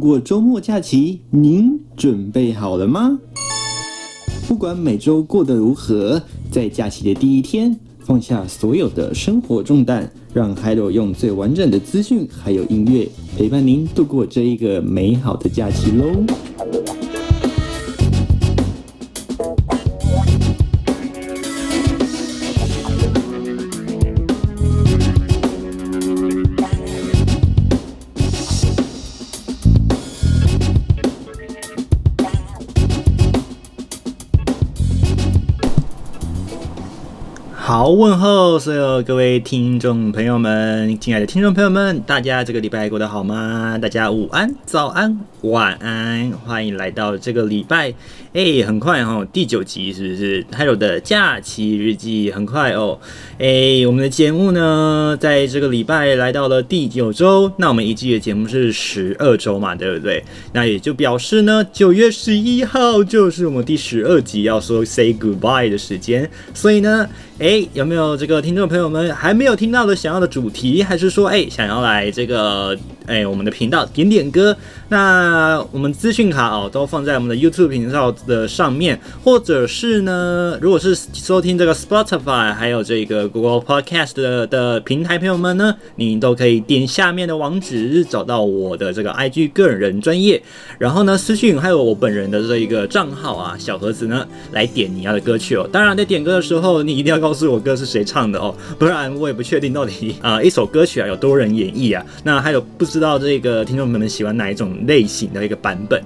过周末假期，您准备好了吗？不管每周过得如何，在假期的第一天，放下所有的生活重担，让海螺用最完整的资讯还有音乐陪伴您度过这一个美好的假期喽。问候所有各位听众朋友们，亲爱的听众朋友们，大家这个礼拜过得好吗？大家午安、早安、晚安，欢迎来到这个礼拜。哎，很快哈、哦，第九集是不是？Hello 的假期日记很快哦。哎，我们的节目呢，在这个礼拜来到了第九周。那我们一季的节目是十二周嘛，对不对？那也就表示呢，九月十一号就是我们第十二集要说 say goodbye 的时间。所以呢，哎，有没有这个听众朋友们还没有听到的想要的主题，还是说哎想要来这个哎我们的频道点点歌？那我们资讯卡哦都放在我们的 YouTube 频道的上面，或者是呢，如果是收听这个 Spotify 还有这个 Google Podcast 的的平台朋友们呢，你都可以点下面的网址，找到我的这个 IG 个人专业，然后呢私讯还有我本人的这一个账号啊小盒子呢来点你要的歌曲哦。当然在点歌的时候，你一定要告诉我歌是谁唱的哦，不然我也不确定到底啊、一首歌曲啊有多人演绎啊。那还有不知道这个听众朋友们喜欢哪一种类型的一个版本？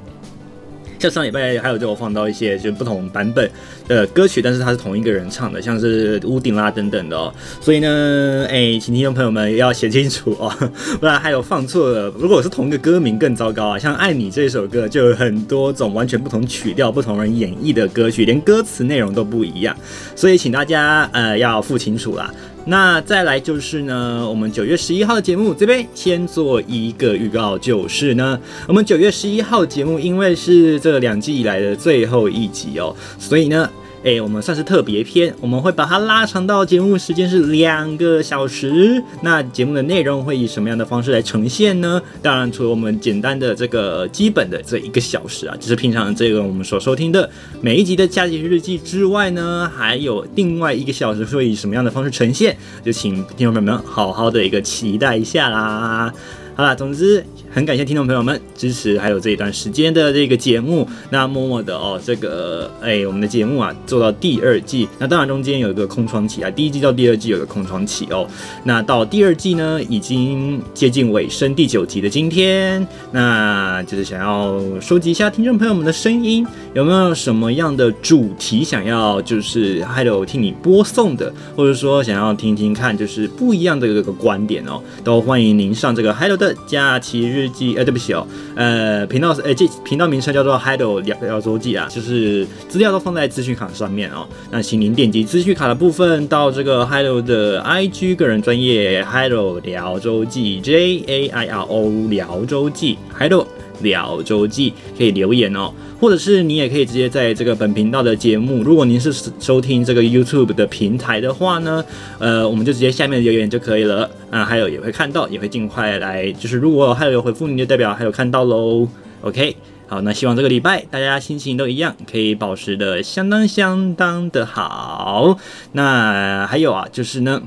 像上礼拜还有就我放到一些就不同版本的歌曲，但是它是同一个人唱的，像是屋顶啦等等的哦。所以呢，哎，请听众朋友们要写清楚哦，不然还有放错了。如果是同一个歌名更糟糕啊，像《爱你》这首歌就有很多种完全不同曲调、不同人演绎的歌曲，连歌词内容都不一样。所以请大家呃要付清楚啦。那再来就是呢，我们九月十一号的节目这边先做一个预告，就是呢，我们九月十一号节目因为是这两季以来的最后一集哦，所以呢。哎，我们算是特别篇，我们会把它拉长到节目时间是两个小时。那节目的内容会以什么样的方式来呈现呢？当然，除了我们简单的这个基本的这一个小时啊，就是平常这个我们所收听的每一集的假期日记之外呢，还有另外一个小时会以什么样的方式呈现？就请听众朋友们好好的一个期待一下啦。好啦，总之很感谢听众朋友们支持，还有这一段时间的这个节目。那默默的哦，这个哎，我们的节目啊做到第二季，那当然中间有一个空窗期啊，第一季到第二季有个空窗期哦。那到第二季呢，已经接近尾声，第九集的今天，那就是想要收集一下听众朋友们的声音，有没有什么样的主题想要就是还有听你播送的，或者说想要听听看就是不一样的这个观点哦，都欢迎您上这个 Hello 的假期日记，呃，对不起哦，呃，频道是，呃，这频道名称叫做 Hello 聊聊周记啊，就是资料都放在资讯卡上面哦。那请您点击资讯卡的部分，到这个 Hello 的 IG 个人专业 Hello 聊周记 J A I R O 聊周记 Hello 聊周记可以留言哦。或者是你也可以直接在这个本频道的节目，如果您是收听这个 YouTube 的平台的话呢，呃，我们就直接下面留言就可以了。啊，还有也会看到，也会尽快来，就是如果还有回复您就代表还有看到喽。OK，好，那希望这个礼拜大家心情都一样，可以保持的相当相当的好。那还有啊，就是呢。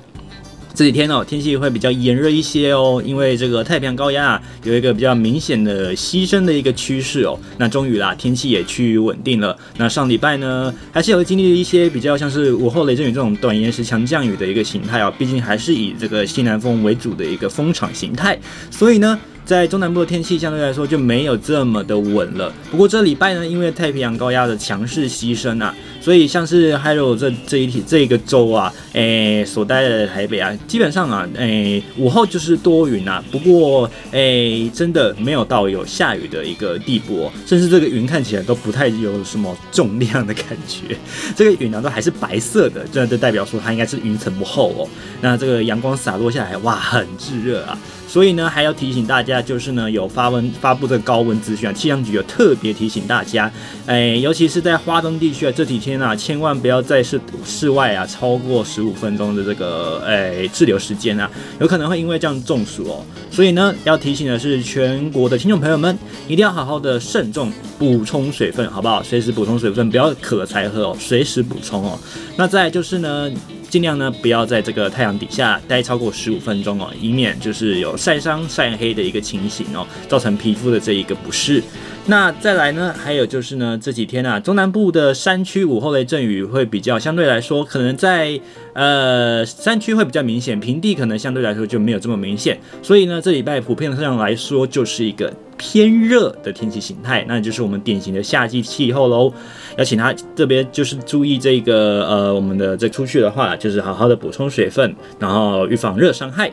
这几天哦，天气会比较炎热一些哦，因为这个太平洋高压啊，有一个比较明显的牺牲的一个趋势哦。那终于啦，天气也趋于稳定了。那上礼拜呢，还是有经历一些比较像是午后雷阵雨这种短延时强降雨的一个形态哦，毕竟还是以这个西南风为主的一个风场形态，所以呢。在中南部的天气相对来说就没有这么的稳了。不过这礼拜呢，因为太平洋高压的强势西伸啊，所以像是还有这这一体这一个周啊，诶、欸，所待的台北啊，基本上啊，诶、午后就是多云啊。不过诶、真的没有到有下雨的一个地步哦，甚至这个云看起来都不太有什么重量的感觉。这个云呢都还是白色的，这就代表说它应该是云层不厚哦。那这个阳光洒落下来，哇，很炙热啊。所以呢，还要提醒大家，就是呢，有发温发布这个高温资讯啊，气象局有特别提醒大家，哎，尤其是在花东地区啊，这几天啊，千万不要在室室外啊超过十五分钟的这个哎滞留时间啊，有可能会因为这样中暑哦。所以呢，要提醒的是，全国的听众朋友们，一定要好好的慎重补充水分，好不好？随时补充水分，不要渴才喝哦，随时补充哦。那再就是呢。尽量呢，不要在这个太阳底下待超过十五分钟哦，以免就是有晒伤、晒黑的一个情形哦，造成皮肤的这一个不适。那再来呢，还有就是呢，这几天啊，中南部的山区午后雷阵雨会比较相对来说，可能在呃山区会比较明显，平地可能相对来说就没有这么明显。所以呢，这礼拜普遍的上来说就是一个偏热的天气形态，那就是我们典型的夏季气候喽。要请他这边就是注意这个呃，我们的这出去的话，就是好好的补充水分，然后预防热伤害。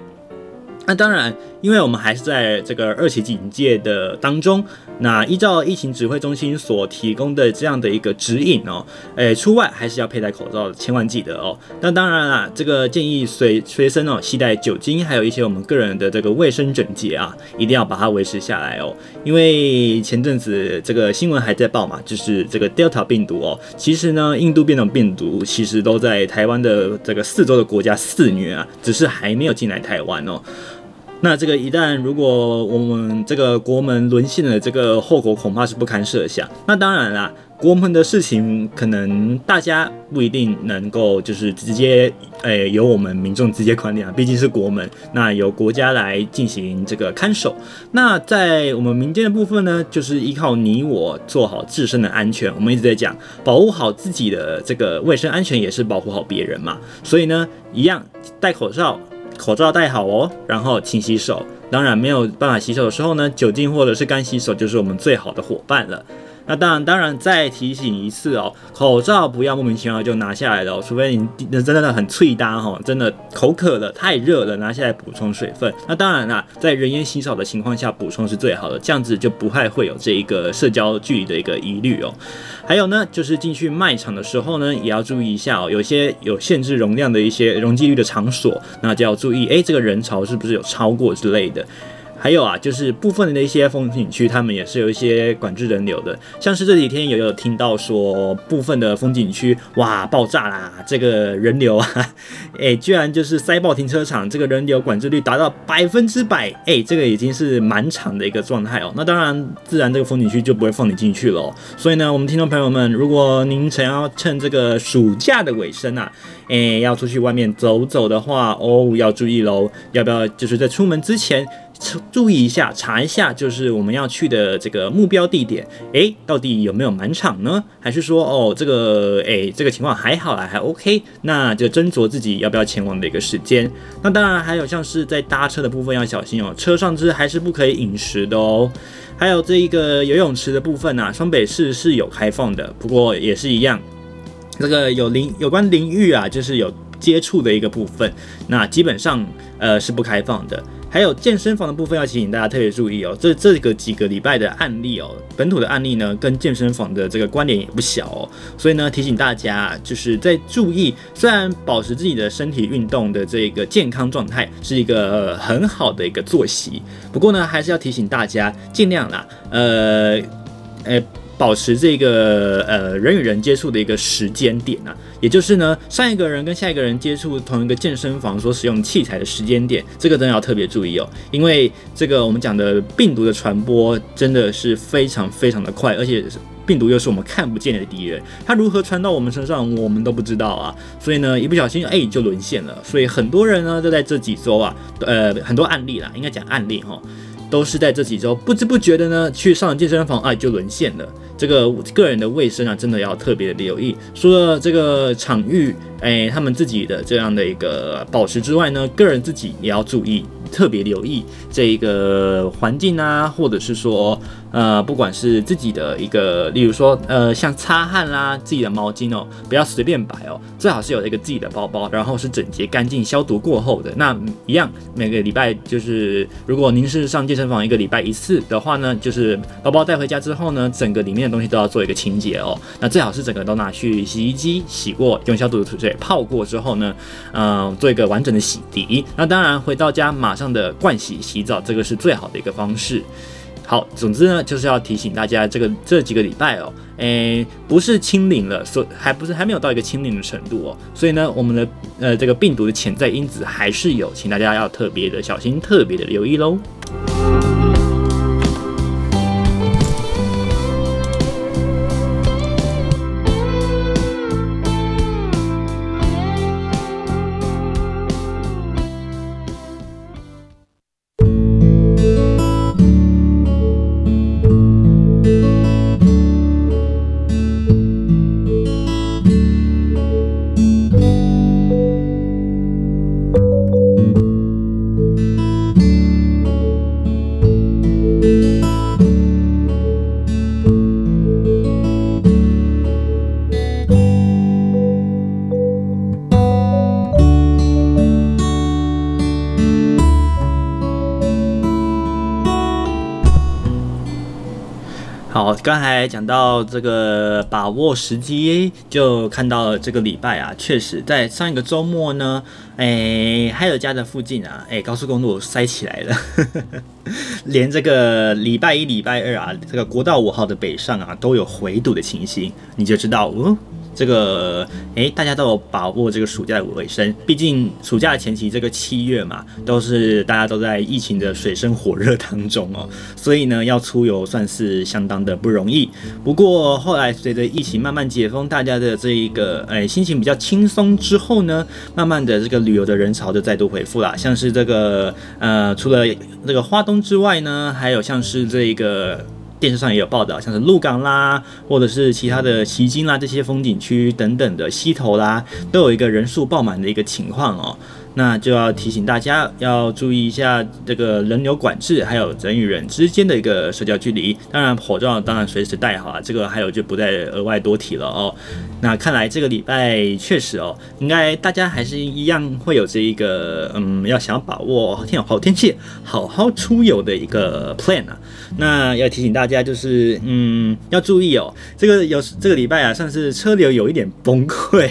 那当然，因为我们还是在这个二级警戒的当中，那依照疫情指挥中心所提供的这样的一个指引哦，诶，出外还是要佩戴口罩，千万记得哦。那当然啦，这个建议随随身哦携带酒精，还有一些我们个人的这个卫生整洁啊，一定要把它维持下来哦。因为前阵子这个新闻还在报嘛，就是这个 Delta 病毒哦，其实呢，印度变种病毒其实都在台湾的这个四周的国家肆虐啊，只是还没有进来台湾哦。那这个一旦如果我们这个国门沦陷了，这个后果恐怕是不堪设想。那当然啦，国门的事情可能大家不一定能够就是直接诶由我们民众直接管理啊，毕竟是国门，那由国家来进行这个看守。那在我们民间的部分呢，就是依靠你我做好自身的安全。我们一直在讲，保护好自己的这个卫生安全，也是保护好别人嘛。所以呢，一样戴口罩。口罩戴好哦，然后勤洗手。当然没有办法洗手的时候呢，酒精或者是干洗手就是我们最好的伙伴了。那当然，当然再提醒一次哦，口罩不要莫名其妙就拿下来了哦，除非你那真的很脆搭哈，真的口渴了，太热了，拿下来补充水分。那当然啦，在人烟稀少的情况下补充是最好的，这样子就不太会有这一个社交距离的一个疑虑哦。还有呢，就是进去卖场的时候呢，也要注意一下哦，有些有限制容量的一些容积率的场所，那就要注意，哎，这个人潮是不是有超过之类的。还有啊，就是部分的一些风景区，他们也是有一些管制人流的。像是这几天也有听到说，部分的风景区哇爆炸啦，这个人流啊，哎，居然就是塞爆停车场，这个人流管制率达到百分之百，哎，这个已经是蛮长的一个状态哦。那当然，自然这个风景区就不会放你进去了。所以呢，我们听众朋友们，如果您想要趁这个暑假的尾声啊，哎，要出去外面走走的话，哦，要注意喽，要不要就是在出门之前。注意一下，查一下，就是我们要去的这个目标地点，诶，到底有没有满场呢？还是说，哦，这个，诶，这个情况还好啦，还 OK，那就斟酌自己要不要前往的一个时间。那当然还有像是在搭车的部分要小心哦，车上之还是不可以饮食的哦。还有这一个游泳池的部分啊，双北市是有开放的，不过也是一样，这个有淋有关淋浴啊，就是有接触的一个部分，那基本上呃是不开放的。还有健身房的部分要提醒大家特别注意哦，这这个几个礼拜的案例哦，本土的案例呢，跟健身房的这个关联也不小哦，所以呢，提醒大家就是在注意，虽然保持自己的身体运动的这个健康状态是一个很好的一个作息，不过呢，还是要提醒大家尽量啦，呃，呃。保持这个呃人与人接触的一个时间点啊，也就是呢，上一个人跟下一个人接触同一个健身房所使用器材的时间点，这个真的要特别注意哦，因为这个我们讲的病毒的传播真的是非常非常的快，而且病毒又是我们看不见的敌人，它如何传到我们身上，我们都不知道啊，所以呢，一不小心哎就沦陷了，所以很多人呢都在这几周啊，呃很多案例啦，应该讲案例哈，都是在这几周不知不觉的呢去上了健身房，哎就沦陷了。这个个人的卫生啊，真的要特别的留意。除了这个场域，哎，他们自己的这样的一个保持之外呢，个人自己也要注意。特别留意这一个环境啊，或者是说，呃，不管是自己的一个，例如说，呃，像擦汗啦，自己的毛巾哦，不要随便摆哦，最好是有一个自己的包包，然后是整洁干净、消毒过后的。那一样，每个礼拜就是，如果您是上健身房一个礼拜一次的话呢，就是包包带回家之后呢，整个里面的东西都要做一个清洁哦。那最好是整个都拿去洗衣机洗过，用消毒的水泡过之后呢，嗯，做一个完整的洗涤。那当然回到家马上的盥洗洗澡，这个是最好的一个方式。好，总之呢，就是要提醒大家，这个这几个礼拜哦，诶，不是清零了，所还不是还没有到一个清零的程度哦，所以呢，我们的呃这个病毒的潜在因子还是有，请大家要特别的小心，特别的留意喽。讲到这个把握时机，就看到了这个礼拜啊，确实在上一个周末呢，哎，还有家的附近啊，哎，高速公路塞起来了，连这个礼拜一、礼拜二啊，这个国道五号的北上啊，都有回堵的情形，你就知道，哦。这个诶，大家都有把握这个暑假的尾声，毕竟暑假前期这个七月嘛，都是大家都在疫情的水深火热当中哦，所以呢，要出游算是相当的不容易。不过后来随着疫情慢慢解封，大家的这一个诶心情比较轻松之后呢，慢慢的这个旅游的人潮就再度恢复了，像是这个呃，除了这个花东之外呢，还有像是这个。电视上也有报道，像是鹿港啦，或者是其他的旗津啦这些风景区等等的溪头啦，都有一个人数爆满的一个情况哦。那就要提醒大家要注意一下这个人流管制，还有人与人之间的一个社交距离。当然，口罩当然随时戴好啊，这个还有就不再额外多提了哦。那看来这个礼拜确实哦，应该大家还是一样会有这一个嗯，要想把握天好天气，好好出游的一个 plan 啊。那要提醒大家就是嗯，要注意哦，这个有这个礼拜啊，算是车流有一点崩溃。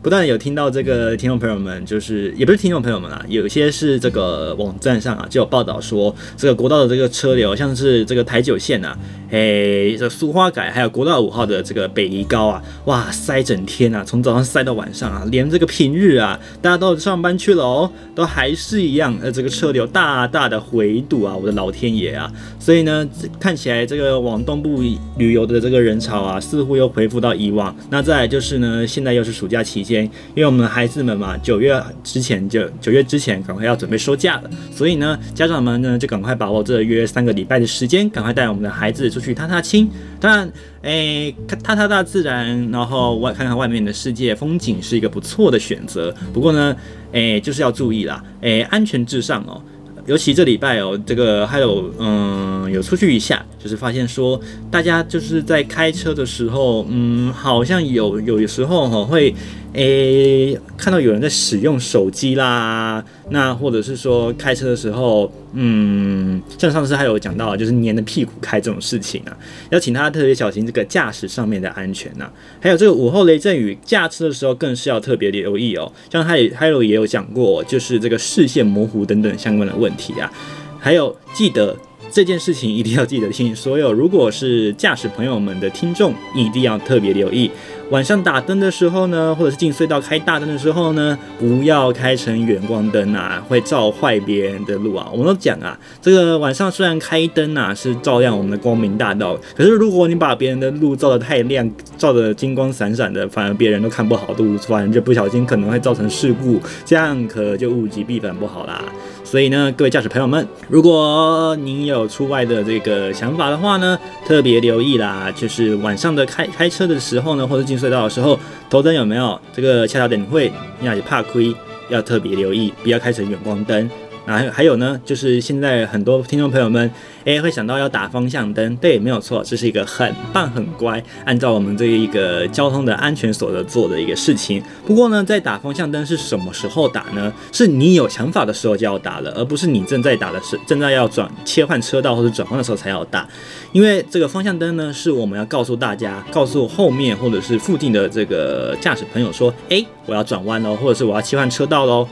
不但有听到这个听众朋友们，就是也不是听众朋友们啊，有些是这个网站上啊就有报道说，这个国道的这个车流，像是这个台九线啊，诶，这苏花改还有国道五号的这个北宜高啊，哇，塞整天啊，从早上塞到晚上啊，连这个平日啊，大家都上班去了哦，都还是一样，呃，这个车流大大的回堵啊，我的老天爷啊！所以呢，看起来这个往东部旅游的这个人潮啊，似乎又恢复到以往。那再就是呢，现在又是暑假期间。因为我们的孩子们嘛，九月之前就九月之前赶快要准备收假了，所以呢，家长们呢就赶快把握这约三个礼拜的时间，赶快带我们的孩子出去踏踏青。当然，诶，踏踏大自然，然后外看看外面的世界风景是一个不错的选择。不过呢，诶，就是要注意啦，诶，安全至上哦。尤其这礼拜哦，这个还有嗯，有出去一下，就是发现说，大家就是在开车的时候，嗯，好像有有时候哈会。诶，看到有人在使用手机啦，那或者是说开车的时候，嗯，像上次还有讲到，就是黏着屁股开这种事情啊，要请他特别小心这个驾驶上面的安全呐、啊。还有这个午后雷阵雨驾车的时候，更是要特别留意哦。像他也还有也有讲过，就是这个视线模糊等等相关的问题啊。还有记得这件事情一定要记得，听所有如果是驾驶朋友们的听众，一定要特别留意。晚上打灯的时候呢，或者是进隧道开大灯的时候呢，不要开成远光灯啊，会照坏别人的路啊。我们都讲啊，这个晚上虽然开灯啊是照亮我们的光明大道，可是如果你把别人的路照得太亮，照得金光闪闪的，反而别人都看不好路，反而就不小心可能会造成事故，这样可就物极必反不好啦。所以呢，各位驾驶朋友们，如果您有出外的这个想法的话呢，特别留意啦，就是晚上的开开车的时候呢，或者进隧道的时候，头灯有没有这个恰巧点会，你要怕亏，要特别留意，不要开成远光灯。啊还有呢，就是现在很多听众朋友们，诶会想到要打方向灯，对，没有错，这是一个很棒很乖，按照我们这一个交通的安全所得做的一个事情。不过呢，在打方向灯是什么时候打呢？是你有想法的时候就要打了，而不是你正在打的时，正在要转切换车道或者转弯的时候才要打。因为这个方向灯呢，是我们要告诉大家，告诉后面或者是附近的这个驾驶朋友说，诶，我要转弯喽，或者是我要切换车道喽。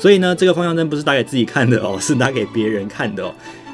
所以呢，这个方向灯不是打给自己看的哦，是打给别人看的哦。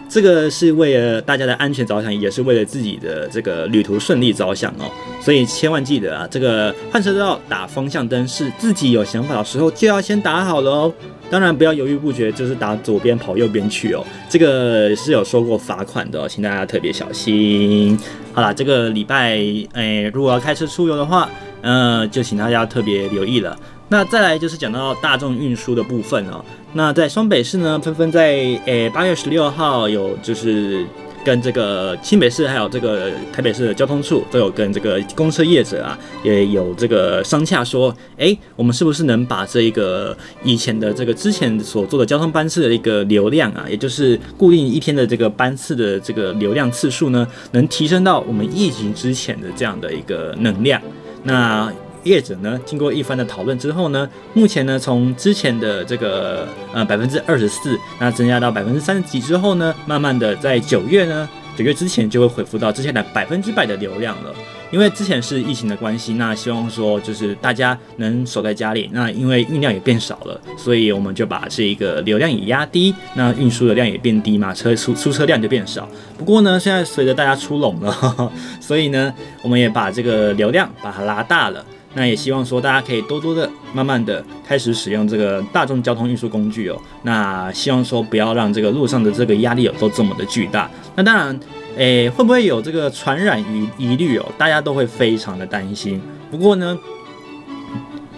这个是为了大家的安全着想，也是为了自己的这个旅途顺利着想哦。所以千万记得啊，这个换车道打方向灯是自己有想法的时候就要先打好了哦。当然不要犹豫不决，就是打左边跑右边去哦。这个是有收过罚款的，请大家特别小心。好啦，这个礼拜诶，如果要开车出游的话，嗯、就请大家特别留意了。那再来就是讲到大众运输的部分哦。那在双北市呢，纷纷在诶八月十六号有就是跟这个新北市还有这个台北市的交通处都有跟这个公车业者啊也有这个商洽说，诶，我们是不是能把这一个以前的这个之前所做的交通班次的一个流量啊，也就是固定一天的这个班次的这个流量次数呢，能提升到我们疫情之前的这样的一个能量？那业者呢，经过一番的讨论之后呢，目前呢，从之前的这个呃百分之二十四，那增加到百分之三十几之后呢，慢慢的在九月呢，九月之前就会恢复到之前的百分之百的流量了。因为之前是疫情的关系，那希望说就是大家能守在家里，那因为运量也变少了，所以我们就把这一个流量也压低，那运输的量也变低嘛，车出出车量就变少。不过呢，现在随着大家出笼了呵呵，所以呢，我们也把这个流量把它拉大了。那也希望说大家可以多多的、慢慢的开始使用这个大众交通运输工具哦。那希望说不要让这个路上的这个压力有都这么的巨大。那当然，诶，会不会有这个传染疑疑虑哦？大家都会非常的担心。不过呢，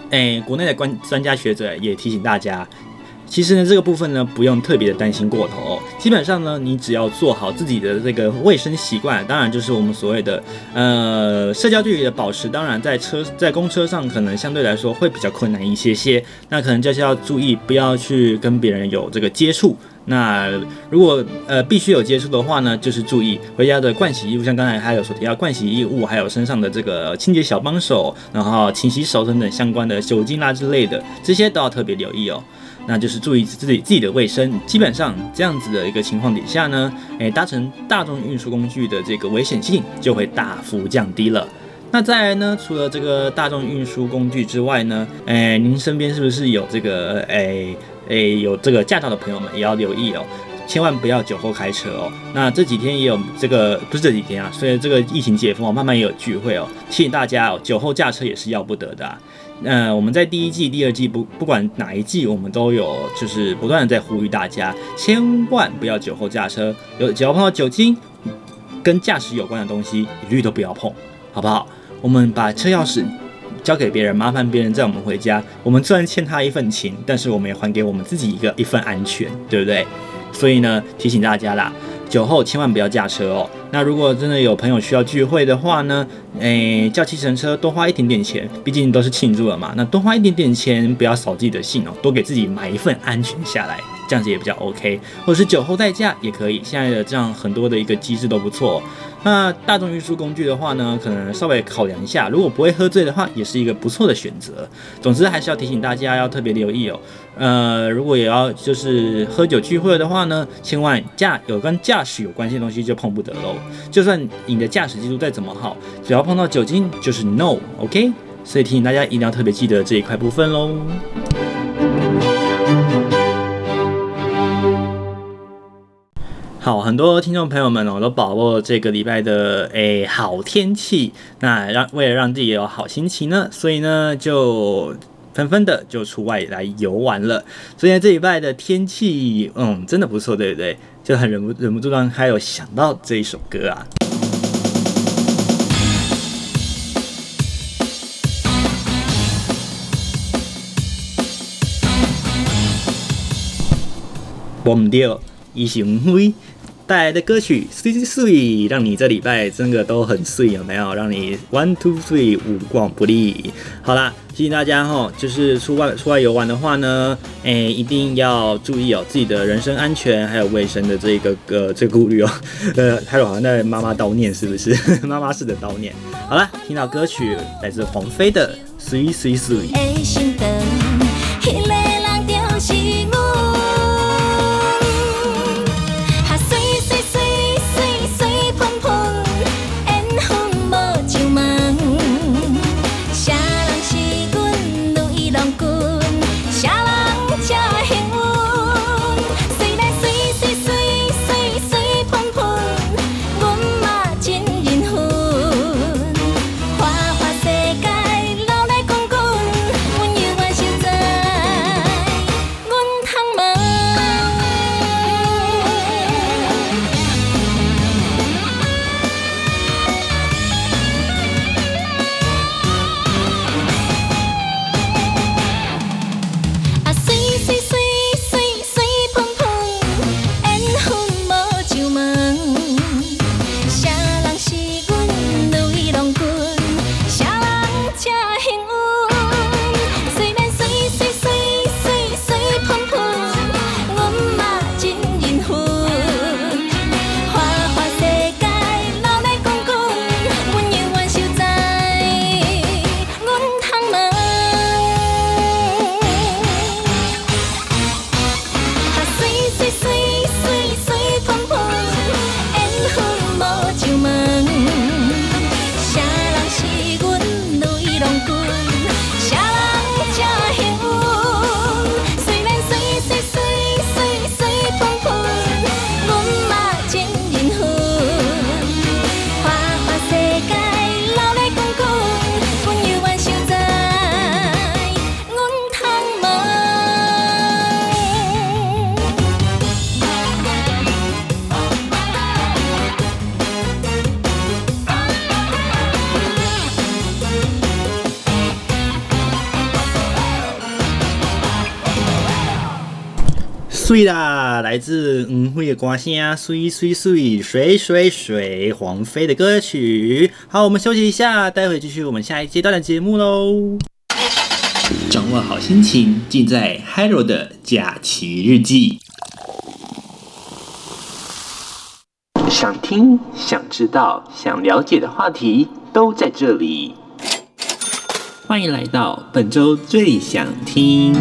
诶，国内的专专家学者也提醒大家。其实呢，这个部分呢，不用特别的担心过头。基本上呢，你只要做好自己的这个卫生习惯，当然就是我们所谓的呃社交距离的保持。当然，在车在公车上可能相对来说会比较困难一些些，那可能就是要注意不要去跟别人有这个接触。那如果呃必须有接触的话呢，就是注意回家的盥洗衣物，像刚才还有所提到盥洗衣物，还有身上的这个清洁小帮手，然后勤洗手等等相关的酒精啦之类的，这些都要特别留意哦。那就是注意自己自己的卫生，基本上这样子的一个情况底下呢，诶，搭乘大众运输工具的这个危险性就会大幅降低了。那再来呢，除了这个大众运输工具之外呢，诶，您身边是不是有这个诶诶有这个驾照的朋友们也要留意哦，千万不要酒后开车哦。那这几天也有这个不是这几天啊，所以这个疫情解封哦，慢慢也有聚会哦，提醒大家哦，酒后驾车也是要不得的啊。呃，我们在第一季、第二季不不管哪一季，我们都有就是不断的在呼吁大家，千万不要酒后驾车，有只要碰到酒精跟驾驶有关的东西，一律都不要碰，好不好？我们把车钥匙交给别人，麻烦别人载我们回家。我们虽然欠他一份情，但是我们也还给我们自己一个一份安全，对不对？所以呢，提醒大家啦。酒后千万不要驾车哦。那如果真的有朋友需要聚会的话呢，诶，叫计程车多花一点点钱，毕竟都是庆祝了嘛。那多花一点点钱，不要扫自己的兴哦，多给自己买一份安全下来，这样子也比较 OK。或者是酒后代驾也可以，现在的这样很多的一个机制都不错。那大众运输工具的话呢，可能稍微考量一下，如果不会喝醉的话，也是一个不错的选择。总之还是要提醒大家要特别留意哦。呃，如果也要就是喝酒聚会的话呢，千万驾有跟驾驶有关系的东西就碰不得喽。就算你的驾驶技术再怎么好，只要碰到酒精就是 no，OK？所以提醒大家一定要特别记得这一块部分喽。好，很多听众朋友们哦，都把握这个礼拜的诶好天气，那让为了让自己有好心情呢，所以呢就纷纷的就出外来游玩了。所以这礼拜的天气，嗯，真的不错，对不对？就很忍不忍不住让还有想到这一首歌啊。忘掉，伊是毋飞。带来的歌曲《Sweet Sweet》，让你这礼拜真的都很睡有没有？让你 One Two Three 无往不利。好啦，提醒大家哈，就是出外出外游玩的话呢，哎、一定要注意哦，自己的人身安全还有卫生的这个呃这个顾虑哦。呃，还有好像在妈妈叨念是不是？妈妈式的叨念。好了，听到歌曲来自黄妃的《Sweet Sweet Sweet》。啦，来自吴慧的歌声，水水水水水水，黄妃的歌曲。好，我们休息一下，待会继续我们下一阶段的节目喽。掌握好心情，尽在 Hello 的假期日记。想听、想知道、想了解的话题都在这里。欢迎来到本周最想听。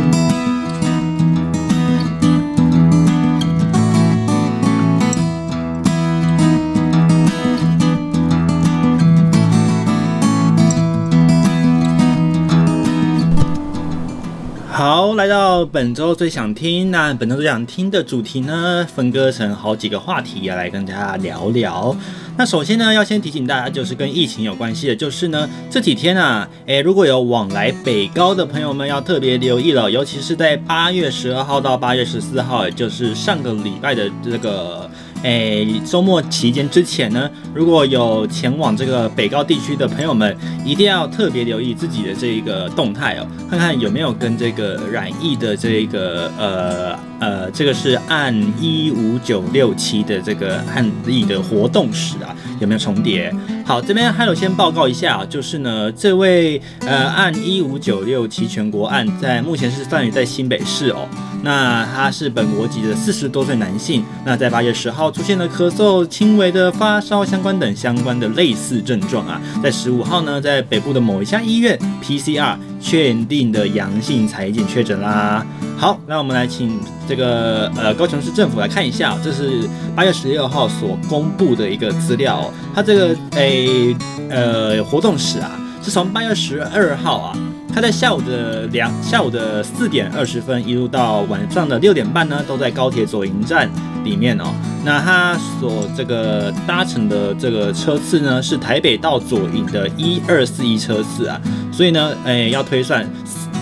好，来到本周最想听。那本周最想听的主题呢，分割成好几个话题要来跟大家聊聊。那首先呢，要先提醒大家，就是跟疫情有关系的，就是呢这几天啊，诶，如果有往来北高的朋友们，要特别留意了，尤其是在八月十二号到八月十四号，也就是上个礼拜的这个。诶，周末期间之前呢，如果有前往这个北高地区的朋友们，一定要特别留意自己的这一个动态哦，看看有没有跟这个染疫的这个呃呃，这个是案一五九六七的这个案例的活动史啊，有没有重叠？好，这边还有先报告一下，就是呢，这位呃案一五九六七全国案在目前是范围在新北市哦。那他是本国籍的四十多岁男性，那在八月十号出现了咳嗽、轻微的发烧相关等相关的类似症状啊，在十五号呢，在北部的某一家医院 PCR 确定的阳性采检确诊啦。好，那我们来请这个呃高雄市政府来看一下，这是八月十六号所公布的一个资料哦，他这个诶呃活动史啊，是从八月十二号啊。他在下午的两下午的四点二十分，一路到晚上的六点半呢，都在高铁左营站里面哦。那他所这个搭乘的这个车次呢，是台北到左营的一二四一车次啊。所以呢，哎，要推算。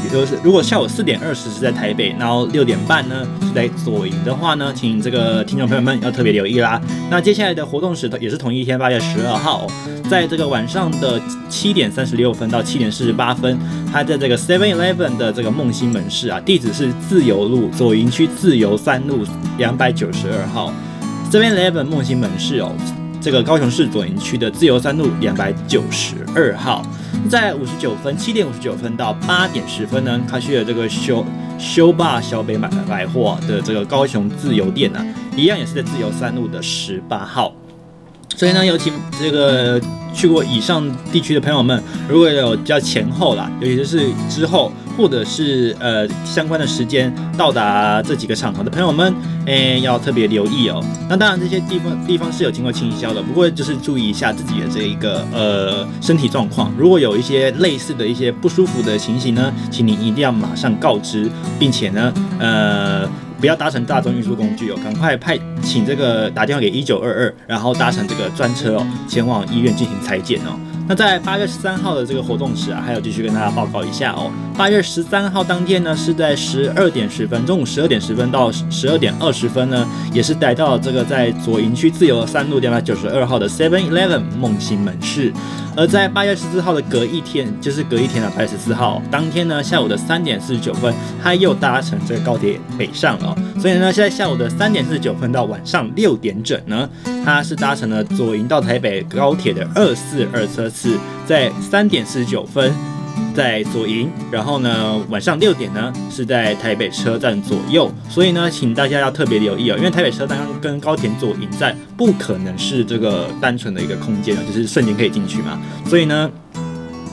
就是如果下午四点二十是在台北，然后六点半呢是在左营的话呢，请这个听众朋友们要特别留意啦。那接下来的活动时也是同一天，八月十二号，在这个晚上的七点三十六分到七点四十八分，他在这个 Seven Eleven 的这个梦欣门市啊，地址是自由路左营区自由三路两百九十二号。Seven Eleven 梦兴门市哦，这个高雄市左营区的自由三路两百九十二号，在五十九分，七点五十九分到八点十分呢，他去了这个修修霸小北买百货的这个高雄自由店呢、啊，一样也是在自由三路的十八号。所以呢，有请这个去过以上地区的朋友们，如果有比较前后啦，尤其是之后或者是呃相关的时间到达这几个场合的朋友们，诶，要特别留意哦。那当然这些地方地方是有经过清消的，不过就是注意一下自己的这一个呃身体状况。如果有一些类似的一些不舒服的情形呢，请你一定要马上告知，并且呢，呃。不要搭乘大众运输工具哦，赶快派请这个打电话给一九二二，然后搭乘这个专车哦，前往医院进行裁剪哦。那在八月十三号的这个活动时啊，还有继续跟大家报告一下哦。八月十三号当天呢，是在十二点十分，中午十二点十分到十二点二十分呢，也是来到这个在左营区自由三路两百九十二号的 Seven Eleven 梦兴门市。而在八月十四号的隔一天，就是隔一天的八月十四号当天呢，下午的三点四十九分，他又搭乘这个高铁北上了。所以呢，现在下午的三点四十九分到晚上六点整呢，他是搭乘了左营到台北高铁的二四二车次，在三点四十九分。在左营，然后呢，晚上六点呢是在台北车站左右，所以呢，请大家要特别留意哦，因为台北车站跟高铁左营站不可能是这个单纯的一个空间啊，就是瞬间可以进去嘛，所以呢，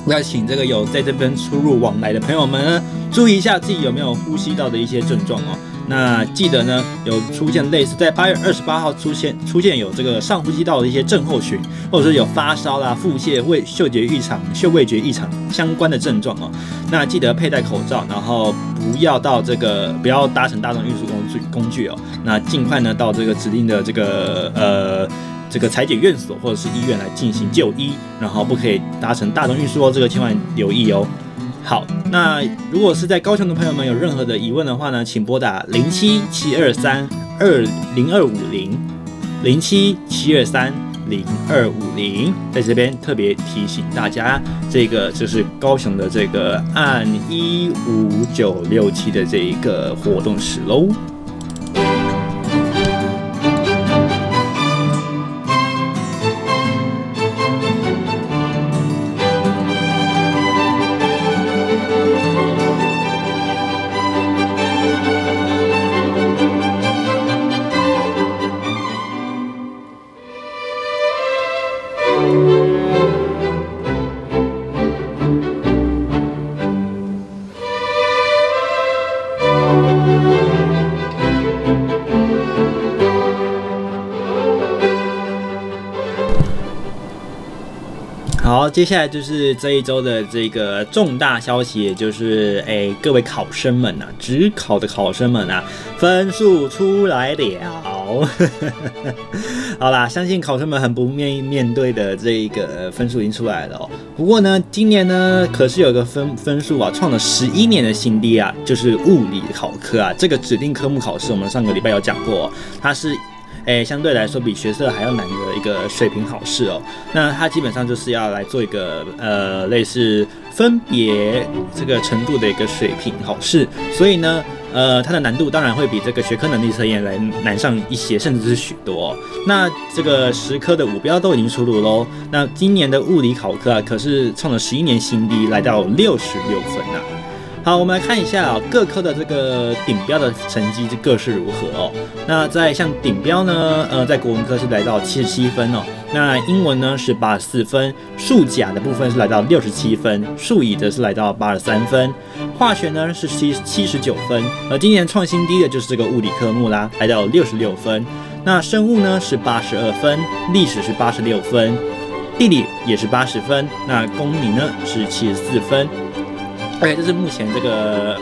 要请这个有在这边出入往来的朋友们呢，注意一下自己有没有呼吸道的一些症状哦。那记得呢，有出现类似在八月二十八号出现出现有这个上呼吸道的一些症候群，或者是有发烧啦、腹泻、味嗅觉异常、嗅味觉异常相关的症状哦。那记得佩戴口罩，然后不要到这个不要搭乘大众运输工具工具哦。那尽快呢到这个指定的这个呃这个裁检院所或者是医院来进行就医，然后不可以搭乘大众运输哦，这个千万留意哦。好，那如果是在高雄的朋友们有任何的疑问的话呢，请拨打零七七二三二零二五零零七七二三零二五零，在这边特别提醒大家，这个就是高雄的这个按一五九六七的这一个活动室喽。接下来就是这一周的这个重大消息，也就是诶、各位考生们呐、啊，指考的考生们啊，分数出来了。好啦，相信考生们很不愿意面对的这一个分数已经出来了哦。不过呢，今年呢，可是有个分分数啊，创了十一年的新低啊，就是物理考科啊，这个指定科目考试，我们上个礼拜有讲过，它是。诶，相对来说比学测还要难的一个水平考试哦。那它基本上就是要来做一个呃类似分别这个程度的一个水平考试，所以呢，呃，它的难度当然会比这个学科能力测验来难上一些，甚至是许多。那这个十科的五标都已经出炉喽。那今年的物理考科啊，可是创了十一年新低，来到六十六分呐。好，我们来看一下，各科的这个顶标的成绩各是如何哦。那在像顶标呢，呃，在国文科是来到七十七分哦。那英文呢是八十四分，数甲的部分是来到六十七分，数乙则是来到八十三分，化学呢是七七十九分。而今年创新低的就是这个物理科目啦，来到六十六分。那生物呢是八十二分，历史是八十六分，地理也是八十分。那公民呢是七十四分。OK，这是目前这个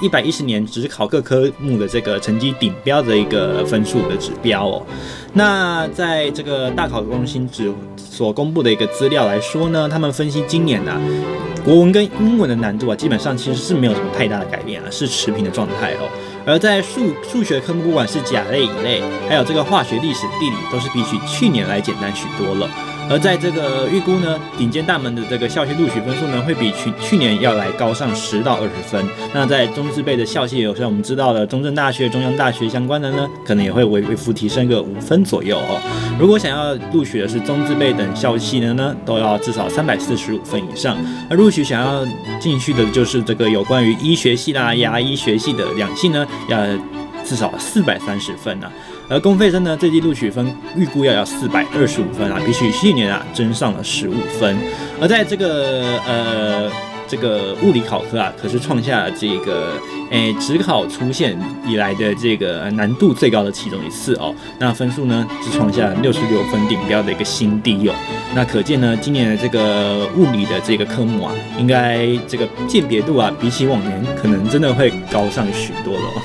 一百一十年只考各科目的这个成绩顶标的一个分数的指标哦。那在这个大考中心指所公布的一个资料来说呢，他们分析今年啊，国文跟英文的难度啊，基本上其实是没有什么太大的改变啊，是持平的状态哦。而在数数学科目，不管是甲类、乙类，还有这个化学、历史、地理，都是比起去年来简单许多了。而在这个预估呢，顶尖大门的这个校系录取分数呢，会比去去年要来高上十到二十分。那在中字辈的校系，有像我们知道的中正大学、中央大学相关的呢，可能也会微微幅提升个五分左右哦。如果想要录取的是中字辈等校系的呢，都要至少三百四十五分以上。而录取想要进去的就是这个有关于医学系啦、牙医学系的两系呢，要至少四百三十分啊。而公费生呢，这季录取分预估要要四百二十五分啊，比起去年啊增上了十五分。而在这个呃这个物理考核啊，可是创下这个诶指考出现以来的这个难度最高的其中一次哦。那分数呢是创下六十六分顶标的一个新低哦。那可见呢，今年的这个物理的这个科目啊，应该这个鉴别度啊，比起往年可能真的会高上许多了。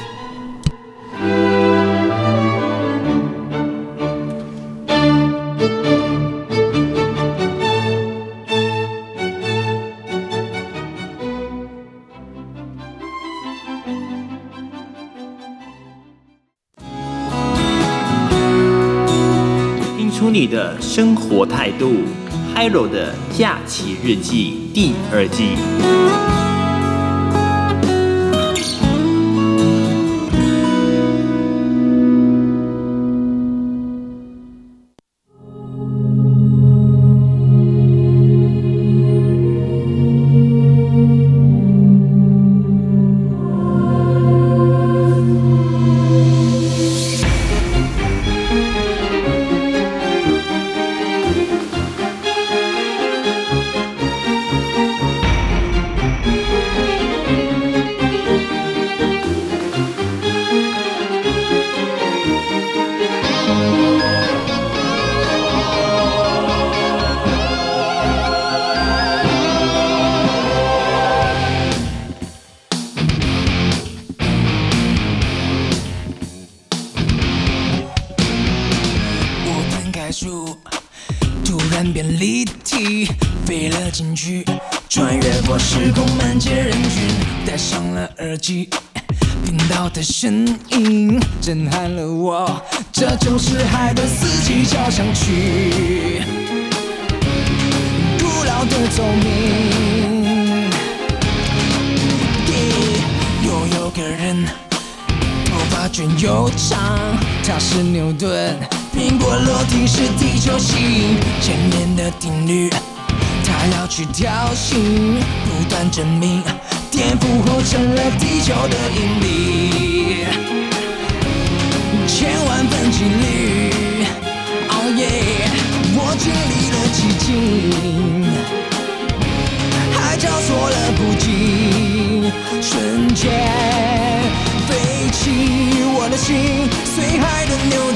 你的生活态度，Hiro 的假期日记第二季。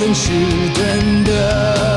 的牛顿迟钝的。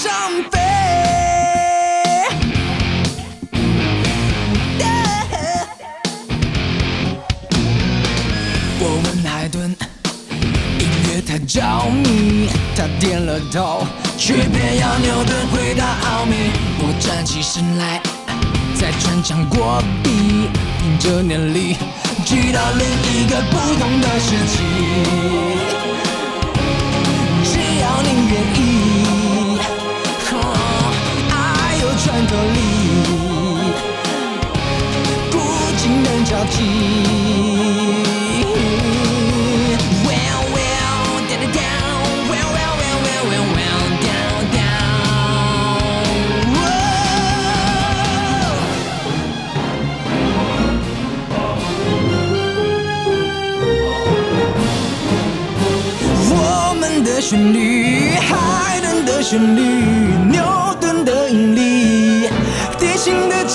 上飞。我问海顿，音乐太着迷，他点了头，却偏要牛顿回答奥秘。我站起身来，在穿墙过壁，凭着念力，去到另一个不同的世纪。只要你愿意，爱有穿透力，不经能交集。旋律，海顿的旋律，牛顿的引力，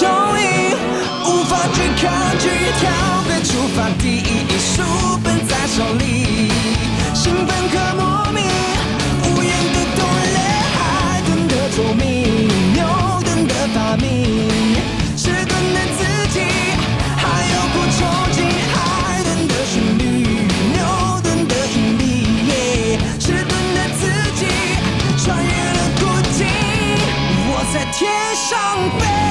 踪影，无法去抗拒，跳被触发第一艺书本在手里，兴奋和莫名，无言的动了，海顿的聪明，牛顿的发明，迟钝的自己，还有不抽筋，海顿的旋律，牛顿的引力，迟钝的自己，穿越了孤寂，我在天上飞。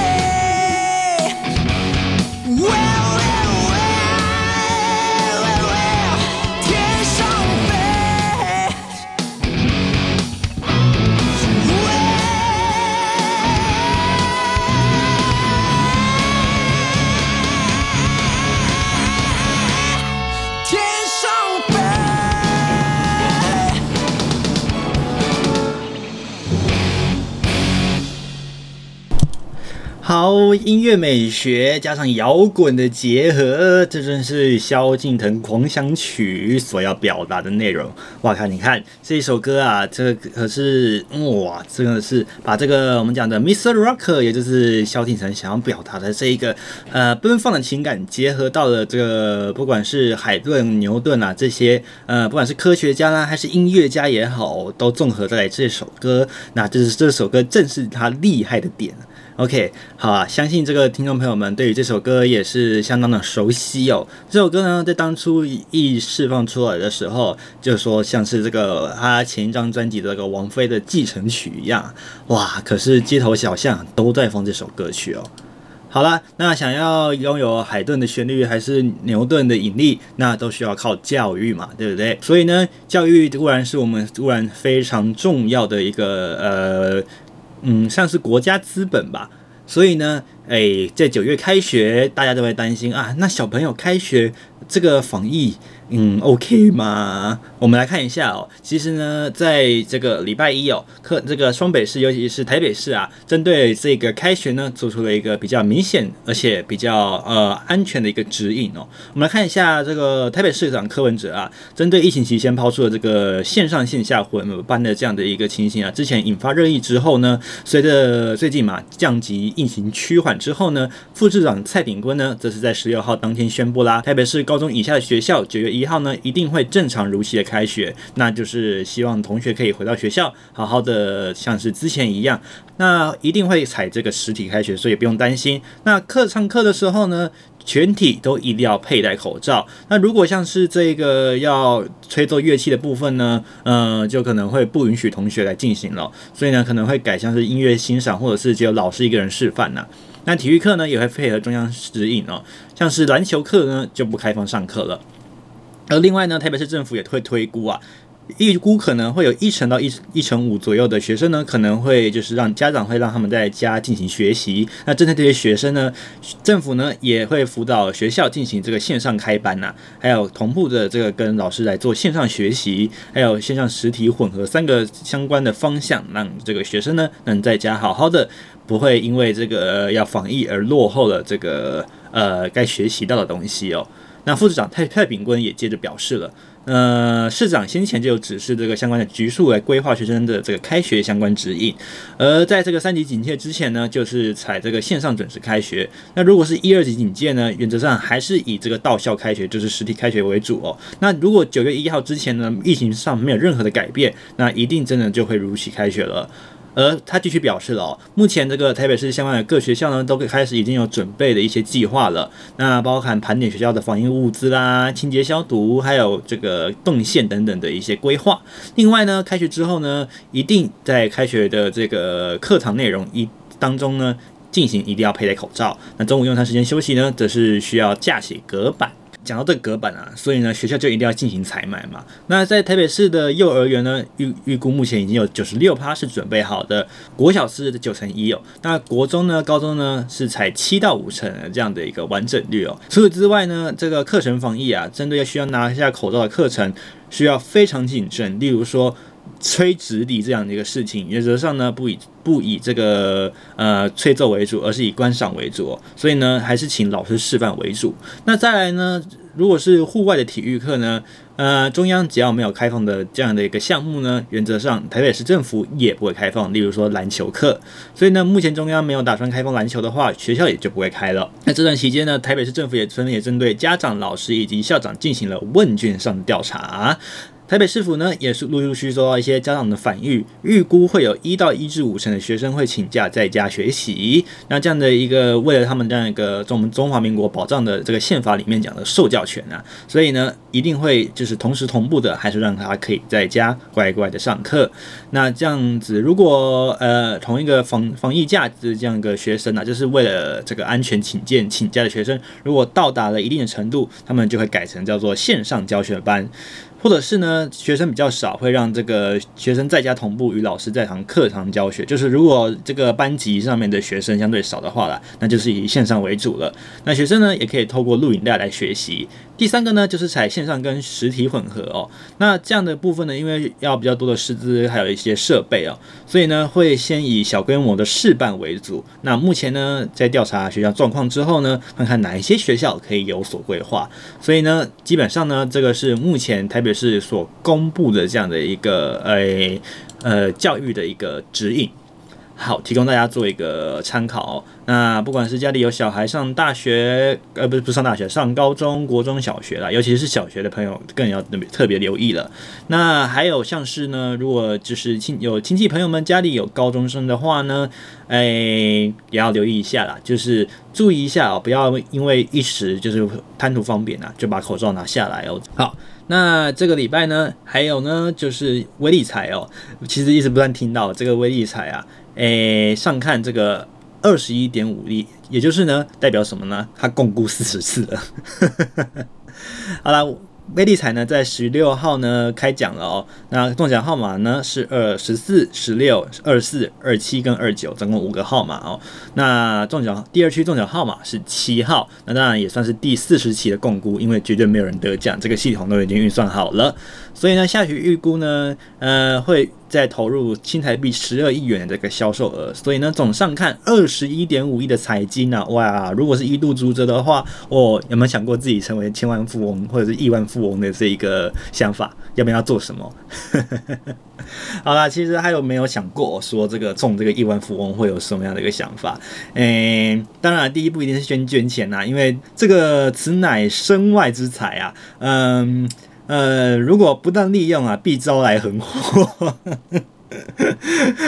音乐美学加上摇滚的结合，这正是萧敬腾《狂想曲》所要表达的内容。哇靠，你看这一首歌啊，这可是哇，真的是把这个我们讲的 Mr. Rocker，也就是萧敬腾想要表达的这一个呃奔放的情感，结合到了这个不管是海顿、牛顿啊这些呃，不管是科学家啦还是音乐家也好，都综合在这首歌。那这是这首歌正是他厉害的点。OK，好啊，相信这个听众朋友们对于这首歌也是相当的熟悉哦。这首歌呢，在当初一释放出来的时候，就说像是这个他前一张专辑的那个王菲的继承曲一样，哇！可是街头小巷都在放这首歌曲哦。好了，那想要拥有海顿的旋律还是牛顿的引力，那都需要靠教育嘛，对不对？所以呢，教育固然是我们固然非常重要的一个呃。嗯，像是国家资本吧，所以呢，诶，在九月开学，大家都会担心啊，那小朋友开学这个防疫。嗯，OK 吗？我们来看一下哦。其实呢，在这个礼拜一哦，课这个双北市，尤其是台北市啊，针对这个开学呢，做出了一个比较明显而且比较呃安全的一个指引哦。我们来看一下这个台北市长柯文哲啊，针对疫情期间抛出的这个线上线下混合班的这样的一个情形啊，之前引发热议之后呢，随着最近嘛降级疫情趋缓之后呢，副市长蔡炳坤呢，则是在十六号当天宣布啦，台北市高中以下的学校九月一。一号呢，一定会正常如期的开学，那就是希望同学可以回到学校，好好的像是之前一样。那一定会采这个实体开学，所以不用担心。那课上课的时候呢，全体都一定要佩戴口罩。那如果像是这个要吹奏乐器的部分呢，呃，就可能会不允许同学来进行了。所以呢，可能会改像是音乐欣赏，或者是只有老师一个人示范呐。那体育课呢，也会配合中央指引哦，像是篮球课呢，就不开放上课了。而另外呢，台北市政府也会推估啊，预估可能会有一成到一一成五左右的学生呢，可能会就是让家长会让他们在家进行学习。那针对这些学生呢，政府呢也会辅导学校进行这个线上开班呐、还有同步的这个跟老师来做线上学习，还有线上实体混合三个相关的方向，让这个学生呢能在家好好的，不会因为这个要防疫而落后了这个呃该学习到的东西哦。那副市长蔡蔡炳坤也接着表示了，呃，市长先前就指示这个相关的局处来规划学生的这个开学相关指引，而在这个三级警戒之前呢，就是采这个线上准时开学。那如果是一二级警戒呢，原则上还是以这个到校开学，就是实体开学为主哦。那如果九月一号之前呢，疫情上没有任何的改变，那一定真的就会如期开学了。而他继续表示了哦，目前这个台北市相关的各学校呢，都开始已经有准备的一些计划了。那包含盘点学校的防疫物资啦、清洁消毒，还有这个动线等等的一些规划。另外呢，开学之后呢，一定在开学的这个课堂内容一当中呢，进行一定要佩戴口罩。那中午用餐时间休息呢，则是需要架起隔板。讲到这个隔板啊，所以呢，学校就一定要进行采买嘛。那在台北市的幼儿园呢，预预估目前已经有九十六趴是准备好的，国小是九成一哦。那国中呢、高中呢是才七到五成这样的一个完整率哦。除此之外呢，这个课程防疫啊，针对需要拿下口罩的课程，需要非常谨慎。例如说，吹直笛这样的一个事情，原则上呢，不以不以这个呃吹奏为主，而是以观赏为主，所以呢，还是请老师示范为主。那再来呢，如果是户外的体育课呢，呃，中央只要没有开放的这样的一个项目呢，原则上台北市政府也不会开放。例如说篮球课，所以呢，目前中央没有打算开放篮球的话，学校也就不会开了。那这段期间呢，台北市政府也分别针对家长、老师以及校长进行了问卷上的调查。台北市府呢，也是陆陆续续收到一些家长的反馈，预估会有一到一至五成的学生会请假在家学习。那这样的一个，为了他们这样一个中我们中华民国保障的这个宪法里面讲的受教权啊，所以呢，一定会就是同时同步的，还是让他可以在家乖乖的上课。那这样子，如果呃同一个防防疫假的这样一个学生啊，就是为了这个安全请见请假的学生，如果到达了一定的程度，他们就会改成叫做线上教学班。或者是呢，学生比较少，会让这个学生在家同步与老师在堂课堂教学。就是如果这个班级上面的学生相对少的话啦，那就是以线上为主了。那学生呢，也可以透过录影带来学习。第三个呢，就是采线上跟实体混合哦。那这样的部分呢，因为要比较多的师资，还有一些设备哦，所以呢，会先以小规模的试办为主。那目前呢，在调查学校状况之后呢，看看哪一些学校可以有所规划。所以呢，基本上呢，这个是目前台北是所公布的这样的一个呃呃教育的一个指引。好，提供大家做一个参考。那不管是家里有小孩上大学，呃，不是不上大学，上高中、国中小学啦，尤其是小学的朋友，更要特别特别留意了。那还有像是呢，如果就是亲有亲戚朋友们家里有高中生的话呢，哎，也要留意一下啦，就是注意一下哦，不要因为一时就是贪图方便啊，就把口罩拿下来哦。好。那这个礼拜呢，还有呢，就是威力彩哦，其实一直不断听到这个威力彩啊，诶，上看这个二十一点五亿，也就是呢，代表什么呢？它共估四十次了。好了。威利彩呢，在十六号呢开奖了哦。那中奖号码呢是二十四、十六、二四、二七跟二九，总共五个号码哦。那中奖第二区中奖号码是七号，那当然也算是第四十期的共估，因为绝对没有人得奖，这个系统都已经运算好了。所以呢，下期预估呢，呃，会再投入新台币十二亿元的这个销售额。所以呢，总上看二十一点五亿的彩金啊，哇！如果是一度足折的话，哦，有没有想过自己成为千万富翁或者是亿万富翁的这一个想法？要不要做什么？好啦，其实还有没有想过说这个中这个亿万富翁会有什么样的一个想法？诶、欸，当然第一步一定是先捐钱呐，因为这个此乃身外之财啊，嗯。呃，如果不当利用啊，必招来横祸。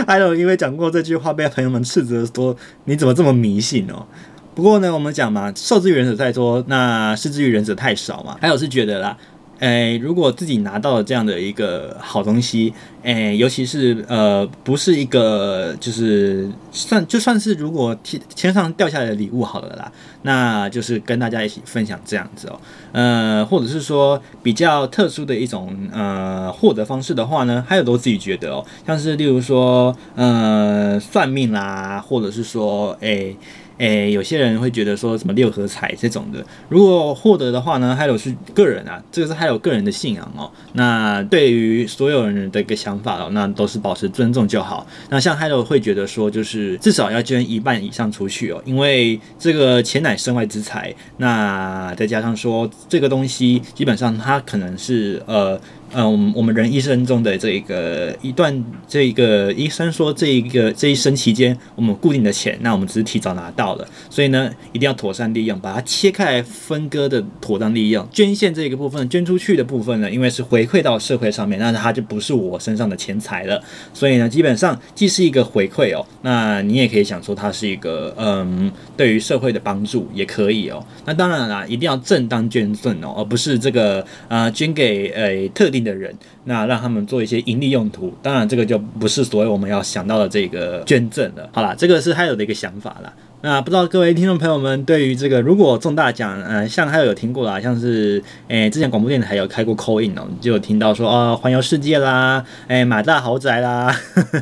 还有，因为讲过这句话，被朋友们斥责说你怎么这么迷信哦。不过呢，我们讲嘛，受之于人者太多，那施之于人者太少嘛。还有是觉得啦。诶，如果自己拿到了这样的一个好东西，诶，尤其是呃，不是一个就是算就算是如果天天上掉下来的礼物好了啦，那就是跟大家一起分享这样子哦，呃，或者是说比较特殊的一种呃获得方式的话呢，还有都自己觉得哦，像是例如说呃算命啦，或者是说诶。诶，有些人会觉得说什么六合彩这种的，如果获得的话呢，还有是个人啊，这个是还有个人的信仰哦。那对于所有人的一个想法哦，那都是保持尊重就好。那像 Hello 会觉得说，就是至少要捐一半以上出去哦，因为这个钱乃身外之财。那再加上说这个东西，基本上它可能是呃。嗯，我们我们人一生中的这个一段，这一个医生说这一个这一生期间，我们固定的钱，那我们只是提早拿到了，所以呢，一定要妥善利用，把它切开来分割的妥当利用。捐献这个部分，捐出去的部分呢，因为是回馈到社会上面，那它就不是我身上的钱财了，所以呢，基本上既是一个回馈哦，那你也可以想说它是一个嗯，对于社会的帮助也可以哦。那当然啦，一定要正当捐赠哦，而不是这个啊、呃、捐给呃特定。的人，那让他们做一些盈利用途，当然这个就不是所谓我们要想到的这个捐赠了。好啦，这个是还有的一个想法啦。那不知道各位听众朋友们对于这个如果中大奖，呃，像还有有听过啦，像是诶、之前广播电台有开过 call in 哦，就有听到说啊环游世界啦，诶、欸、买大豪宅啦，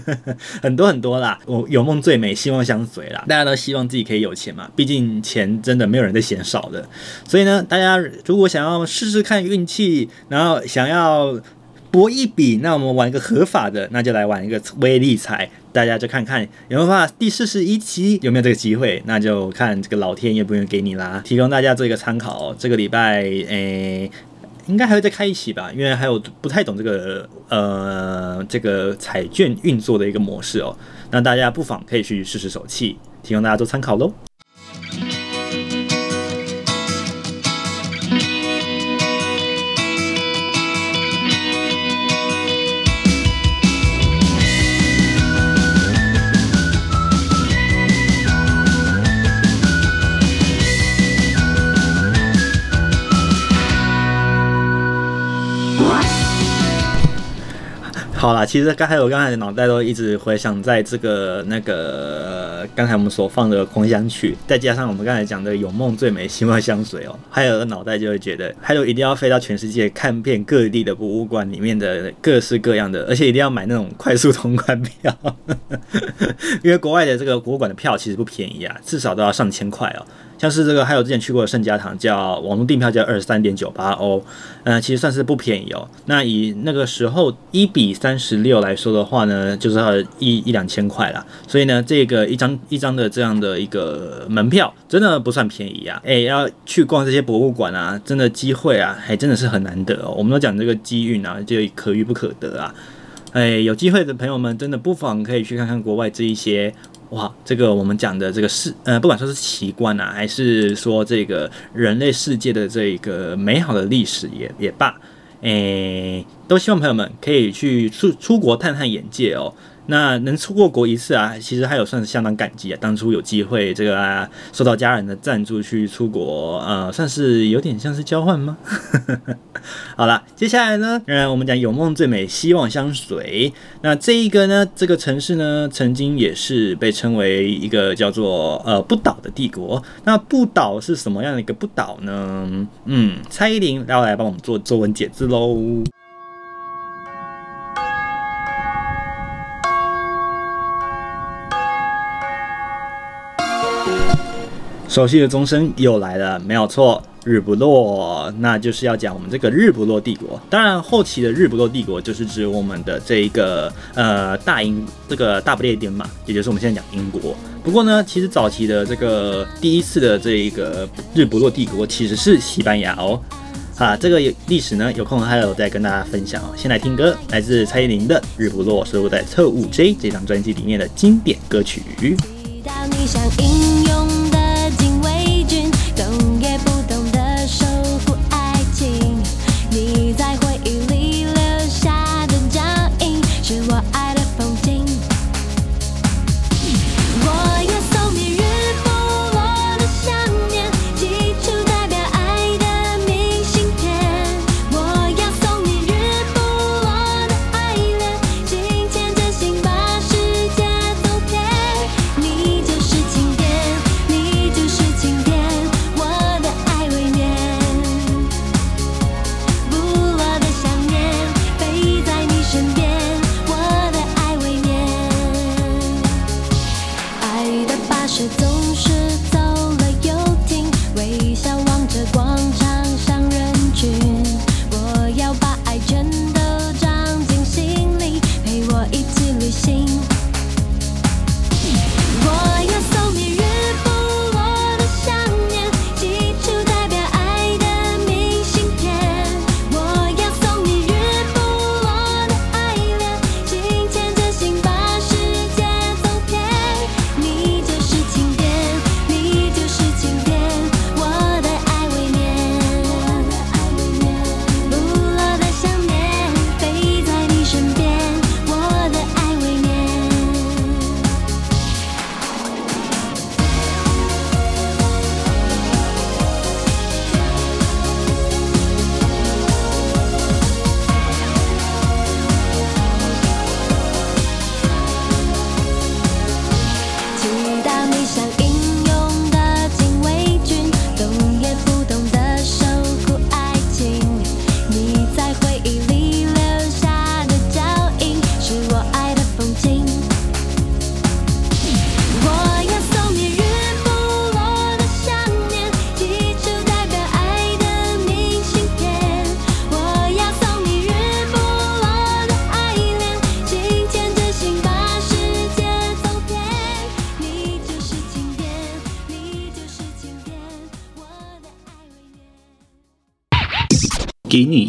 很多很多啦。我有梦最美，希望相随啦。大家都希望自己可以有钱嘛，毕竟钱真的没有人在嫌少的。所以呢，大家如果想要试试看运气，然后想要。搏一笔，那我们玩一个合法的，那就来玩一个威力彩，大家就看看有没有办法第四十一期有没有这个机会，那就看这个老天愿不愿意给你啦。提供大家做一个参考。这个礼拜诶、应该还会再开一期吧，因为还有不太懂这个呃这个彩券运作的一个模式哦。那大家不妨可以去试试手气，提供大家做参考喽。好啦，其实刚才我刚才的脑袋都一直回想在这个那个刚才我们所放的狂想曲，再加上我们刚才讲的有梦最美，希望香水哦，还有脑袋就会觉得，还有一定要飞到全世界看遍各地的博物馆里面的各式各样的，而且一定要买那种快速通关票，因为国外的这个博物馆的票其实不便宜啊，至少都要上千块哦。像是这个，还有之前去过的圣家堂，叫网络订票叫二十三点九八欧，嗯、其实算是不便宜哦。那以那个时候一比三十六来说的话呢，就是要一一两千块啦。所以呢，这个一张一张的这样的一个门票，真的不算便宜啊。诶，要去逛这些博物馆啊，真的机会啊，还真的是很难得哦。我们都讲这个机遇啊，就可遇不可得啊。诶，有机会的朋友们，真的不妨可以去看看国外这一些。哇，这个我们讲的这个世，呃，不管说是奇观啊，还是说这个人类世界的这个美好的历史也也罢，诶，都希望朋友们可以去出出国探探眼界哦。那能出过国一次啊，其实还有算是相当感激啊。当初有机会这个啊，受到家人的赞助去出国，呃，算是有点像是交换吗？好了，接下来呢，嗯，我们讲有梦最美，希望相随。那这一个呢，这个城市呢，曾经也是被称为一个叫做呃不倒的帝国。那不倒是什么样的一个不倒呢？嗯，蔡依林要来帮我们做作文解字喽。熟悉的钟声又来了，没有错，日不落，那就是要讲我们这个日不落帝国。当然，后期的日不落帝国就是指我们的这一个呃大英这个大不列颠嘛，也就是我们现在讲英国。不过呢，其实早期的这个第一次的这一个日不落帝国其实是西班牙哦。啊，这个历史呢，有空还有再跟大家分享哦。先来听歌，来自蔡依林的《日不落》，收录在《特务 J》这张专辑里面的经典歌曲。给你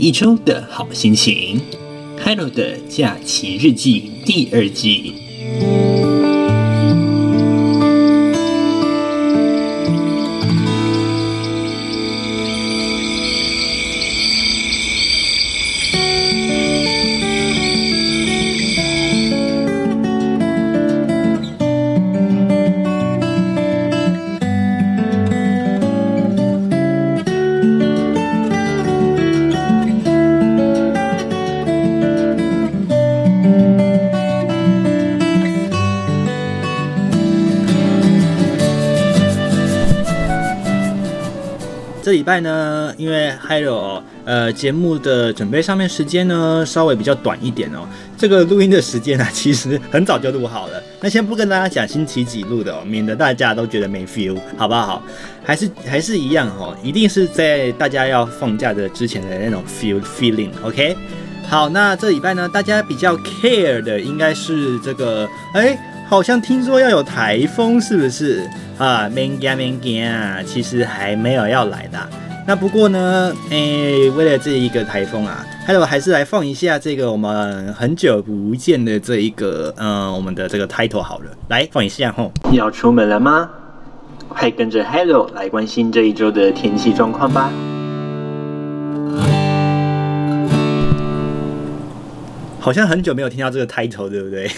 一周的好心情，Hello 的假期日记第二季。礼拜呢，因为还有呃节目的准备上面时间呢稍微比较短一点哦。这个录音的时间呢，其实很早就录好了。那先不跟大家讲星期几录的哦，免得大家都觉得没 feel，好不好？还是还是一样哦，一定是在大家要放假的之前的那种 feel feeling，OK？好，那这礼拜呢，大家比较 care 的应该是这个，哎。好像听说要有台风，是不是啊？没惊没惊啊，其实还没有要来的。那不过呢，诶、欸，为了这一个台风啊，还有还是来放一下这个我们很久不见的这一个，嗯、我们的这个 title 好了，来放一下吼。要出门了吗？快跟着 Hello 来关心这一周的天气状况吧。好像很久没有听到这个 title，对不对？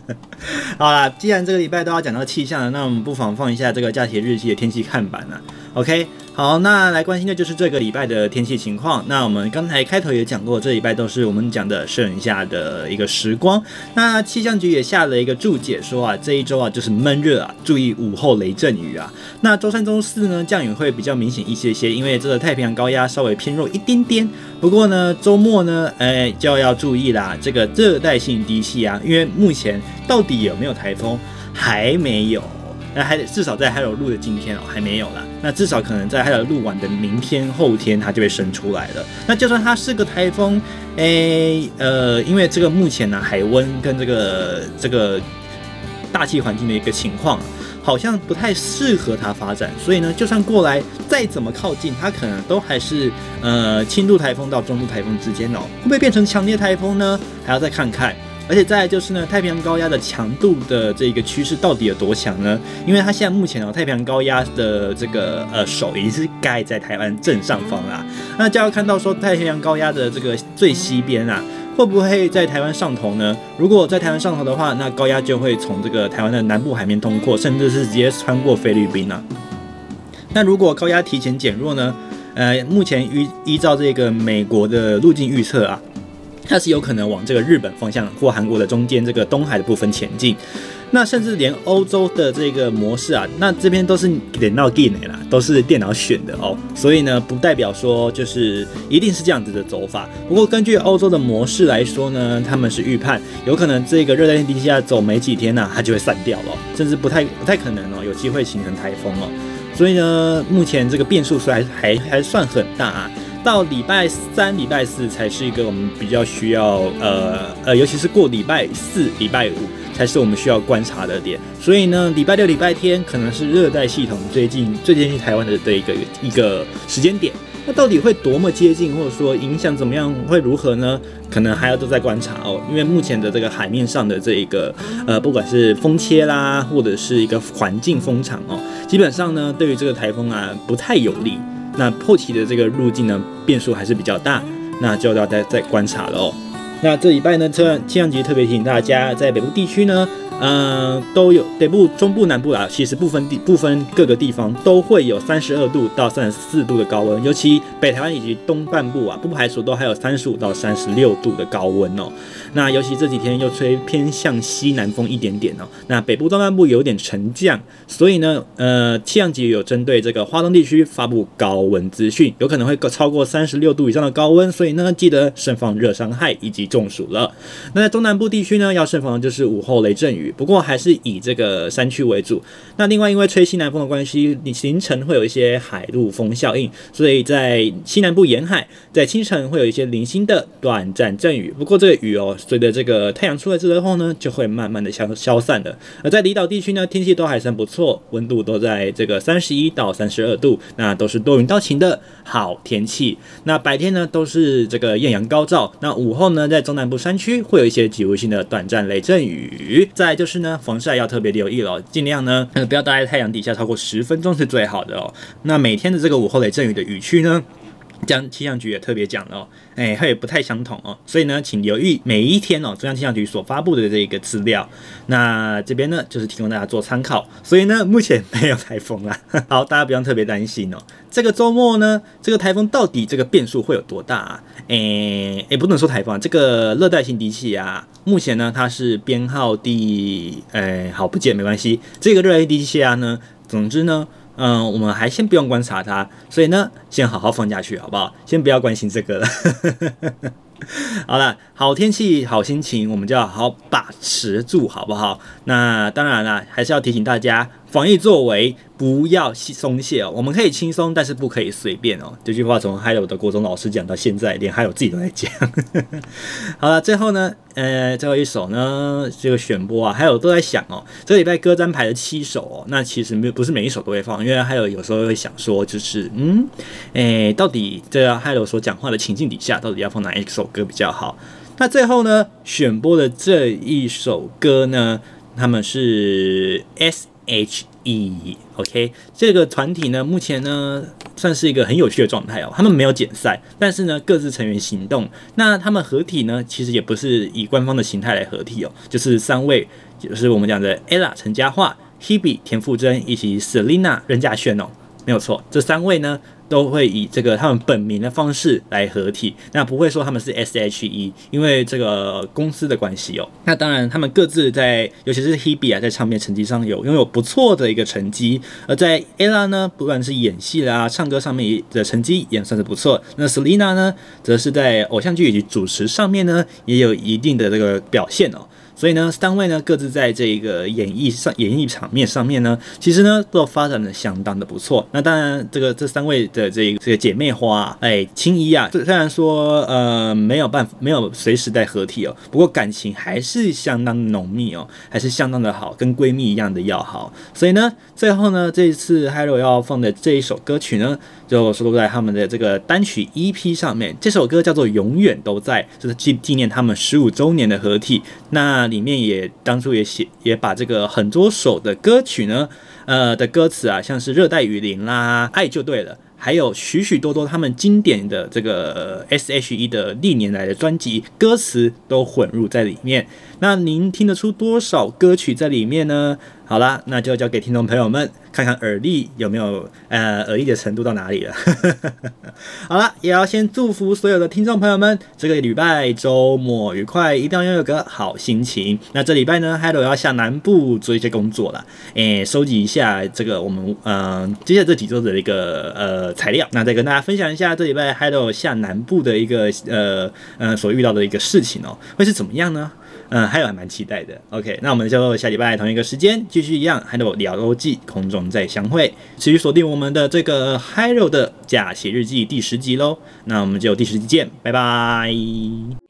好啦，既然这个礼拜都要讲到气象了，那我们不妨放一下这个假期日记的天气看板啊。OK。好，那来关心的就是这个礼拜的天气情况。那我们刚才开头也讲过，这礼拜都是我们讲的盛夏的一个时光。那气象局也下了一个注解说啊，这一周啊就是闷热啊，注意午后雷阵雨啊。那周三、周四呢，降雨会比较明显一些些，因为这个太平洋高压稍微偏弱一点点。不过呢，周末呢，哎，就要注意啦，这个热带性低气压，因为目前到底有没有台风还没有。那还至少在还有路的今天哦，还没有啦。那至少可能在还有录完的明天、后天，它就会生出来了。那就算它是个台风，诶、呃，因为这个目前呢、海温跟这个这个大气环境的一个情况，好像不太适合它发展。所以呢，就算过来再怎么靠近，它可能都还是呃轻度台风到中度台风之间哦。会不会变成强烈台风呢？还要再看看。而且再就是呢，太平洋高压的强度的这个趋势到底有多强呢？因为它现在目前哦，太平洋高压的这个呃手已经是盖在台湾正上方啦。那就要看到说太平洋高压的这个最西边啊，会不会在台湾上头呢？如果在台湾上头的话，那高压就会从这个台湾的南部海面通过，甚至是直接穿过菲律宾啊。那如果高压提前减弱呢？呃，目前依依照这个美国的路径预测啊。它是有可能往这个日本方向或韩国的中间这个东海的部分前进，那甚至连欧洲的这个模式啊，那这边都是电脑定的啦，都是电脑选的哦，所以呢，不代表说就是一定是这样子的走法。不过根据欧洲的模式来说呢，他们是预判有可能这个热带性低气压走没几天呢、它就会散掉了，甚至不太不太可能哦，有机会形成台风哦。所以呢，目前这个变数还还还算很大啊。到礼拜三、礼拜四才是一个我们比较需要，呃呃，尤其是过礼拜四、礼拜五才是我们需要观察的点。所以呢，礼拜六、礼拜天可能是热带系统最近最接近台湾的这一个一个时间点。那到底会多么接近，或者说影响怎么样，会如何呢？可能还要都在观察哦。因为目前的这个海面上的这一个呃，不管是风切啦，或者是一个环境风场哦，基本上呢，对于这个台风啊，不太有利。那后期的这个路径呢，变数还是比较大，那就要再再观察了哦。那这礼拜呢，气象局特别提醒大家，在北部地区呢。嗯，都有北部、中部、南部啊，其实部分地、部分各个地方都会有三十二度到三十四度的高温，尤其北台湾以及东半部啊，不排除都还有三十五到三十六度的高温哦。那尤其这几天又吹偏向西南风一点点哦，那北部东南部有点沉降，所以呢，呃，气象局有针对这个花东地区发布高温资讯，有可能会超过三十六度以上的高温，所以呢，记得慎防热伤害以及中暑了。那在中南部地区呢，要慎防的就是午后雷阵雨。不过还是以这个山区为主。那另外，因为吹西南风的关系，你行程会有一些海陆风效应，所以在西南部沿海，在清晨会有一些零星的短暂阵雨。不过这个雨哦，随着这个太阳出来之后呢，就会慢慢的消消散的。而在离岛地区呢，天气都还算不错，温度都在这个三十一到三十二度，那都是多云到晴的好天气。那白天呢，都是这个艳阳高照。那午后呢，在中南部山区会有一些局部性的短暂雷阵雨。再就是呢，防晒要特别留意了，尽量呢，不要待在太阳底下超过十分钟是最好的哦。那每天的这个午后雷阵雨的雨区呢，将气象局也特别讲了哦，哎，它也不太相同哦，所以呢，请留意每一天哦，中央气象局所发布的这个资料。那这边呢，就是提供大家做参考。所以呢，目前没有台风啦，好，大家不用特别担心哦。这个周末呢，这个台风到底这个变数会有多大啊？诶，也不能说台风啊，这个热带性低气压啊，目前呢，它是编号第，诶，好不见没关系。这个热带性低气压呢，总之呢，嗯、我们还先不用观察它，所以呢，先好好放假去，好不好？先不要关心这个了。好了，好天气，好心情，我们就要好好把持住，好不好？那当然了，还是要提醒大家，防疫作为不要松懈哦。我们可以轻松，但是不可以随便哦。这句话从 Hello 的国中老师讲到现在，连 Hello 自己都在讲。好了，最后呢，呃，最后一首呢，这个选播啊，还有都在想哦，这礼拜歌单排了七首哦，那其实没不是每一首都会放，因为还有有时候会想说，就是嗯，诶，到底这个 Hello 所讲话的情境底下，到底要放哪一首歌比较好？那最后呢，选播的这一首歌呢，他们是 S。H.E.OK，这个团体呢，目前呢算是一个很有趣的状态哦。他们没有解散，但是呢各自成员行动。那他们合体呢，其实也不是以官方的形态来合体哦，就是三位，就是我们讲的 Ella 陈嘉桦、Hebe 田馥甄以及 Selina 任嘉萱哦，没有错，这三位呢。都会以这个他们本名的方式来合体，那不会说他们是 S.H.E，因为这个公司的关系哦。那当然，他们各自在，尤其是 Hebe 啊，在唱片成绩上有拥有不错的一个成绩，而在 Ella 呢，不管是演戏啦、唱歌上面的成绩也算是不错。那 Selina 呢，则是在偶像剧以及主持上面呢，也有一定的这个表现哦。所以呢，三位呢各自在这个演艺上、演艺场面上面呢，其实呢都发展的相当的不错。那当然，这个这三位的这个这个姐妹花啊，哎，青衣啊，虽然说呃没有办法没有随时在合体哦，不过感情还是相当浓密哦，还是相当的好，跟闺蜜一样的要好。所以呢，最后呢，这一次 Hello 要放的这一首歌曲呢，就收录在他们的这个单曲 EP 上面。这首歌叫做《永远都在》，就是纪纪念他们十五周年的合体。那里面也当初也写也把这个很多首的歌曲呢，呃的歌词啊，像是热带雨林啦，爱就对了，还有许许多多他们经典的这个 S.H.E 的历年来的专辑歌词都混入在里面。那您听得出多少歌曲在里面呢？好啦，那就交给听众朋友们看看耳力有没有呃耳力的程度到哪里了。好啦，也要先祝福所有的听众朋友们这个礼拜周末愉快，一定要拥有个好心情。那这礼拜呢，Hello 要下南部做一些工作了，诶、收集一下这个我们嗯、接下来这几周的一个呃材料，那再跟大家分享一下这礼拜 Hello 下南部的一个呃呃所遇到的一个事情哦，会是怎么样呢？嗯，还有还蛮期待的。OK，那我们就下礼拜同一个时间继续一样，Hello 聊周记空中再相会，持续锁定我们的这个 Hero 的假写日记第十集喽。那我们就第十集见，拜拜。